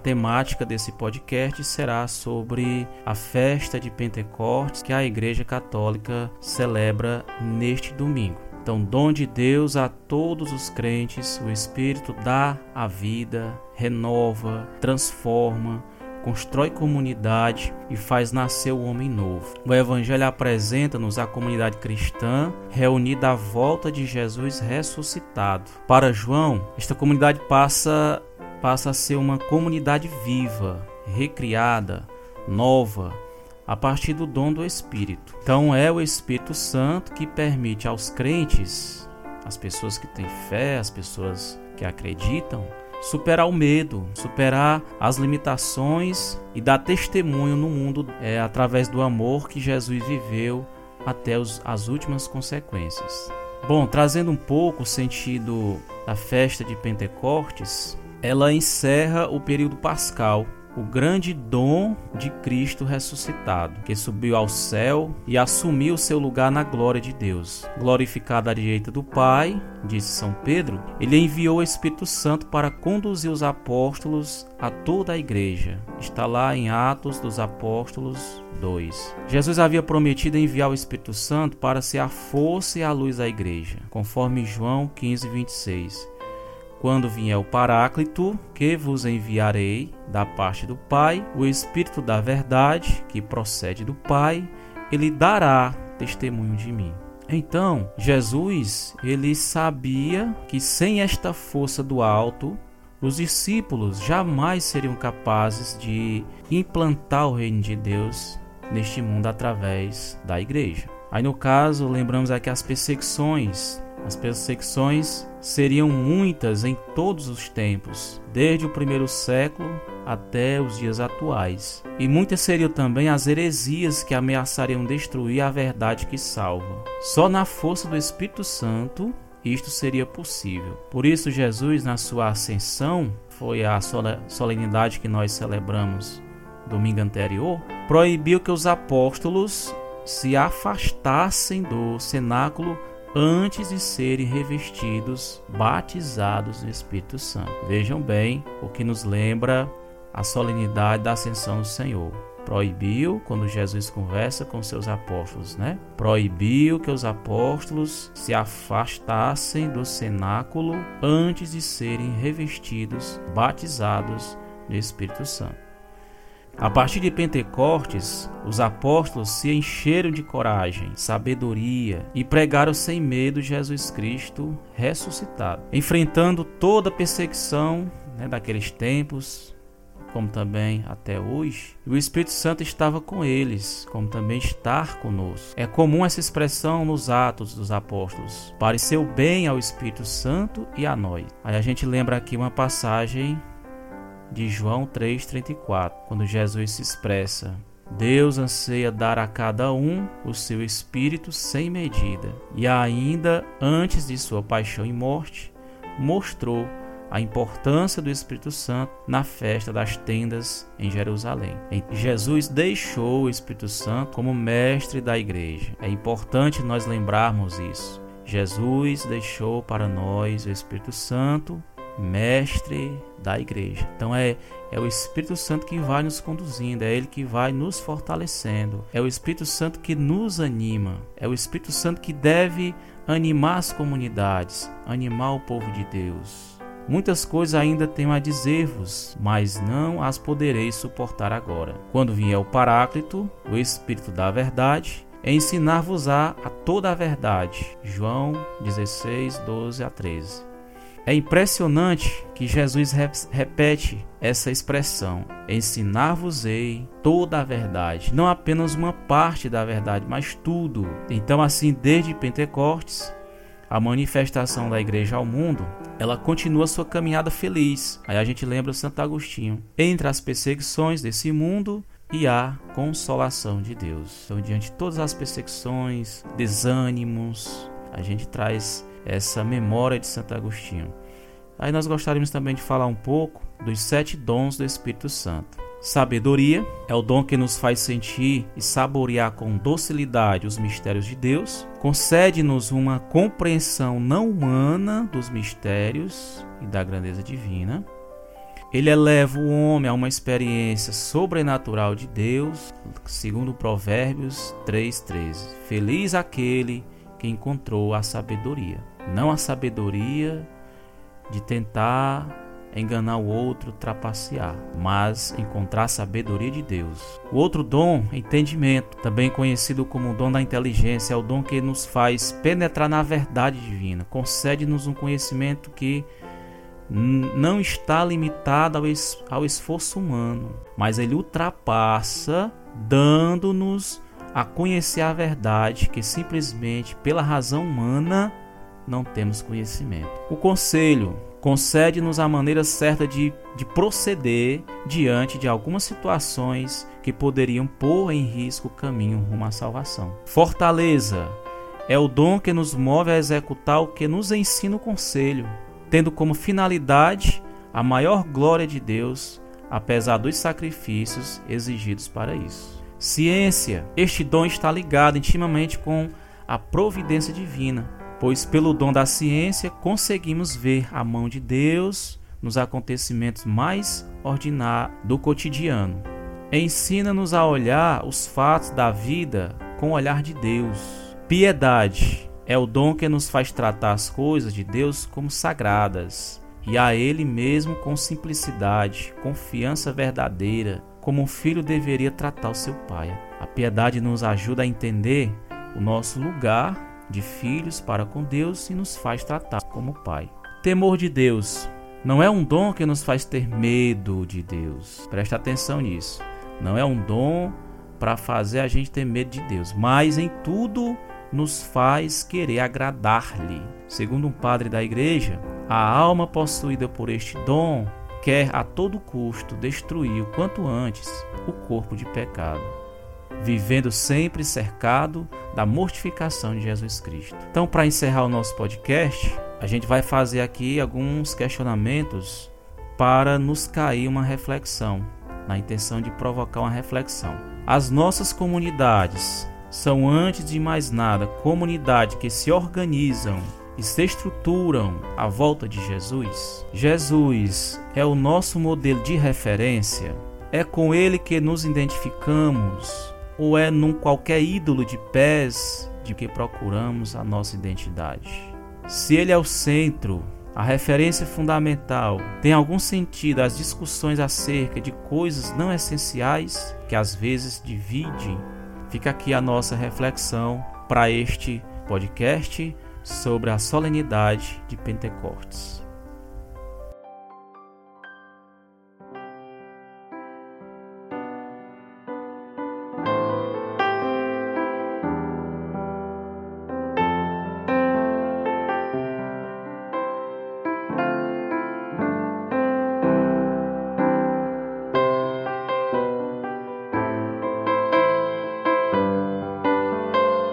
temática desse podcast será sobre a festa de Pentecostes que a Igreja Católica celebra neste domingo. Então, dom de Deus a todos os crentes, o Espírito dá a vida, renova, transforma, constrói comunidade e faz nascer o homem novo. O Evangelho apresenta-nos a comunidade cristã reunida à volta de Jesus ressuscitado. Para João, esta comunidade passa, passa a ser uma comunidade viva, recriada, nova, a partir do dom do Espírito. Então é o Espírito Santo que permite aos crentes, as pessoas que têm fé, as pessoas que acreditam, superar o medo, superar as limitações e dar testemunho no mundo é, através do amor que Jesus viveu até os, as últimas consequências. Bom, trazendo um pouco o sentido da festa de Pentecostes, ela encerra o período pascal o grande dom de Cristo ressuscitado, que subiu ao céu e assumiu seu lugar na glória de Deus. Glorificado à direita do Pai, disse São Pedro, ele enviou o Espírito Santo para conduzir os apóstolos a toda a igreja. Está lá em Atos dos Apóstolos 2. Jesus havia prometido enviar o Espírito Santo para ser a força e a luz da igreja, conforme João 15, 26. Quando vier o Paráclito, que vos enviarei da parte do Pai, o Espírito da Verdade, que procede do Pai, ele dará testemunho de mim. Então, Jesus, ele sabia que sem esta força do alto, os discípulos jamais seriam capazes de implantar o reino de Deus neste mundo através da igreja. Aí no caso, lembramos aqui as perseguições as perseguições seriam muitas em todos os tempos, desde o primeiro século até os dias atuais. E muitas seriam também as heresias que ameaçariam destruir a verdade que salva. Só na força do Espírito Santo isto seria possível. Por isso, Jesus, na sua ascensão, foi a solenidade que nós celebramos domingo anterior, proibiu que os apóstolos se afastassem do cenáculo antes de serem revestidos, batizados no Espírito Santo. Vejam bem o que nos lembra a solenidade da ascensão do Senhor. Proibiu, quando Jesus conversa com seus apóstolos, né? Proibiu que os apóstolos se afastassem do cenáculo antes de serem revestidos, batizados no Espírito Santo. A partir de Pentecostes, os apóstolos se encheram de coragem, sabedoria e pregaram sem medo Jesus Cristo ressuscitado, enfrentando toda a perseguição né, daqueles tempos, como também até hoje. O Espírito Santo estava com eles, como também estar conosco. É comum essa expressão nos Atos dos Apóstolos: pareceu bem ao Espírito Santo e a nós. Aí a gente lembra aqui uma passagem de João 3,34, quando Jesus se expressa: Deus anseia dar a cada um o seu espírito sem medida, e ainda antes de sua paixão e morte, mostrou a importância do Espírito Santo na festa das tendas em Jerusalém. Jesus deixou o Espírito Santo como mestre da igreja. É importante nós lembrarmos isso. Jesus deixou para nós o Espírito Santo mestre da igreja. Então é é o Espírito Santo que vai nos conduzindo, é ele que vai nos fortalecendo. É o Espírito Santo que nos anima. É o Espírito Santo que deve animar as comunidades, animar o povo de Deus. Muitas coisas ainda tenho a dizer-vos, mas não as podereis suportar agora. Quando vier o Paráclito, o Espírito da Verdade, ensinar-vos-á a toda a verdade. João 16, 12 a 13. É impressionante que Jesus repete essa expressão: ensinar-vos-ei toda a verdade, não apenas uma parte da verdade, mas tudo. Então, assim, desde Pentecostes, a manifestação da igreja ao mundo, ela continua sua caminhada feliz. Aí a gente lembra Santo Agostinho. Entre as perseguições desse mundo e a consolação de Deus. Então, diante de todas as perseguições, desânimos, a gente traz essa memória de Santo Agostinho. Aí nós gostaríamos também de falar um pouco dos sete dons do Espírito Santo. Sabedoria é o dom que nos faz sentir e saborear com docilidade os mistérios de Deus. Concede-nos uma compreensão não humana dos mistérios e da grandeza divina. ele eleva o homem a uma experiência sobrenatural de Deus, segundo Provérbios 3:13. Feliz aquele que encontrou a sabedoria, não a sabedoria de tentar enganar o outro, trapacear, mas encontrar a sabedoria de Deus. O outro dom, entendimento, também conhecido como o dom da inteligência, é o dom que nos faz penetrar na verdade divina, concede-nos um conhecimento que não está limitado ao, es ao esforço humano, mas ele ultrapassa, dando-nos a conhecer a verdade que simplesmente pela razão humana não temos conhecimento. O conselho concede-nos a maneira certa de, de proceder diante de algumas situações que poderiam pôr em risco o caminho rumo à salvação. Fortaleza é o dom que nos move a executar o que nos ensina o conselho, tendo como finalidade a maior glória de Deus, apesar dos sacrifícios exigidos para isso. Ciência, este dom está ligado intimamente com a providência divina pois pelo dom da ciência conseguimos ver a mão de Deus nos acontecimentos mais ordinários do cotidiano. Ensina-nos a olhar os fatos da vida com o olhar de Deus. Piedade é o dom que nos faz tratar as coisas de Deus como sagradas e a Ele mesmo com simplicidade, confiança verdadeira, como um filho deveria tratar o seu pai. A piedade nos ajuda a entender o nosso lugar de filhos para com Deus e nos faz tratar como Pai. Temor de Deus não é um dom que nos faz ter medo de Deus. Presta atenção nisso. Não é um dom para fazer a gente ter medo de Deus, mas em tudo nos faz querer agradar-lhe. Segundo um padre da igreja, a alma possuída por este dom quer a todo custo destruir o quanto antes o corpo de pecado vivendo sempre cercado da mortificação de Jesus Cristo. Então, para encerrar o nosso podcast, a gente vai fazer aqui alguns questionamentos para nos cair uma reflexão, na intenção de provocar uma reflexão. As nossas comunidades são, antes de mais nada, comunidades que se organizam e se estruturam à volta de Jesus. Jesus é o nosso modelo de referência. É com ele que nos identificamos ou é num qualquer ídolo de pés de que procuramos a nossa identidade? Se ele é o centro, a referência fundamental, tem algum sentido as discussões acerca de coisas não essenciais que às vezes dividem? Fica aqui a nossa reflexão para este podcast sobre a solenidade de Pentecostes.